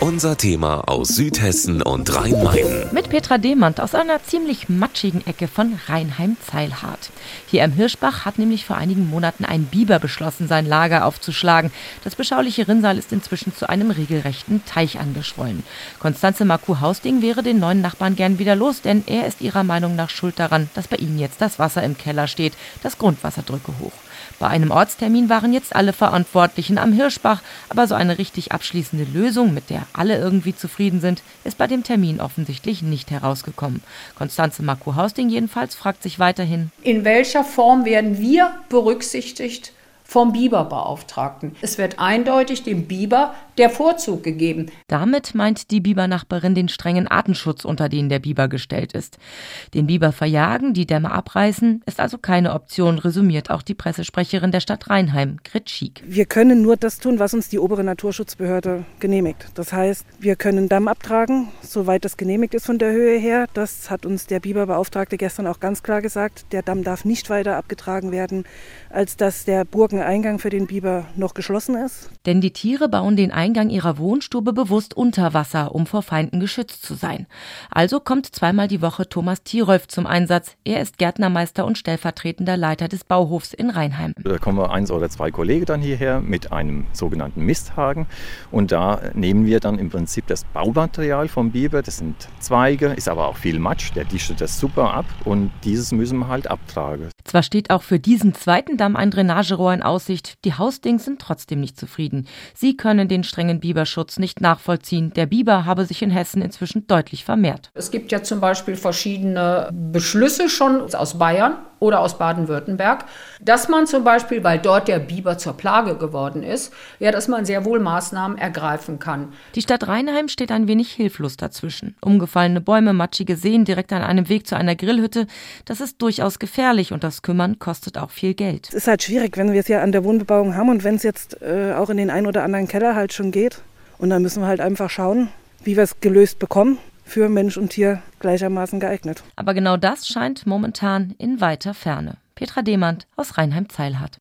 Unser Thema aus Südhessen und Rhein-Main. Mit Petra Demand aus einer ziemlich matschigen Ecke von Rheinheim-Zeilhardt. Hier am Hirschbach hat nämlich vor einigen Monaten ein Biber beschlossen, sein Lager aufzuschlagen. Das beschauliche Rinnsal ist inzwischen zu einem regelrechten Teich angeschwollen. Konstanze Marku-Hausding wäre den neuen Nachbarn gern wieder los, denn er ist ihrer Meinung nach schuld daran, dass bei ihnen jetzt das Wasser im Keller steht, das Grundwasserdrücke hoch. Bei einem Ortstermin waren jetzt alle Verantwortlichen am Hirschbach, aber so eine richtig abschließende Lösung, mit der alle irgendwie zufrieden sind, ist bei dem Termin offensichtlich nicht herausgekommen. Konstanze Marco-Hausding jedenfalls fragt sich weiterhin, in welcher Form werden wir berücksichtigt vom Biberbeauftragten. Es wird eindeutig dem Biber der Vorzug gegeben. Damit meint die Bibernachbarin den strengen Artenschutz, unter den der Biber gestellt ist. Den Biber verjagen, die Dämme abreißen, ist also keine Option, resümiert auch die Pressesprecherin der Stadt Rheinheim, Grit Schiek. Wir können nur das tun, was uns die obere Naturschutzbehörde genehmigt. Das heißt, wir können Damm abtragen, soweit das genehmigt ist von der Höhe her. Das hat uns der Biberbeauftragte gestern auch ganz klar gesagt. Der Damm darf nicht weiter abgetragen werden, als dass der Burgeneingang für den Biber noch geschlossen ist. Denn die Tiere bauen den Eingang ihrer Wohnstube bewusst unter Wasser, um vor Feinden geschützt zu sein. Also kommt zweimal die Woche Thomas Tierolf zum Einsatz. Er ist Gärtnermeister und stellvertretender Leiter des Bauhofs in Rheinheim. Da kommen wir eins oder zwei Kollegen dann hierher mit einem sogenannten Misthaken und da nehmen wir dann im Prinzip das Baumaterial vom Biber. Das sind Zweige, ist aber auch viel Matsch, der dichtet das super ab und dieses müssen wir halt abtragen. Zwar steht auch für diesen zweiten Damm ein Drainagerohr in Aussicht, die Hausdings sind trotzdem nicht zufrieden. Sie können den strengen Biberschutz nicht nachvollziehen. Der Biber habe sich in Hessen inzwischen deutlich vermehrt. Es gibt ja zum Beispiel verschiedene Beschlüsse schon aus Bayern oder aus Baden-Württemberg, dass man zum Beispiel, weil dort der Biber zur Plage geworden ist, ja, dass man sehr wohl Maßnahmen ergreifen kann. Die Stadt Rheinheim steht ein wenig hilflos dazwischen. Umgefallene Bäume, matschige Seen direkt an einem Weg zu einer Grillhütte, das ist durchaus gefährlich und das Kümmern kostet auch viel Geld. Es ist halt schwierig, wenn wir es ja an der Wohnbebauung haben und wenn es jetzt äh, auch in den ein oder anderen Keller halt schon geht. Und dann müssen wir halt einfach schauen, wie wir es gelöst bekommen für Mensch und Tier gleichermaßen geeignet. Aber genau das scheint momentan in weiter Ferne. Petra Demand aus Rheinheim-Zeilhardt.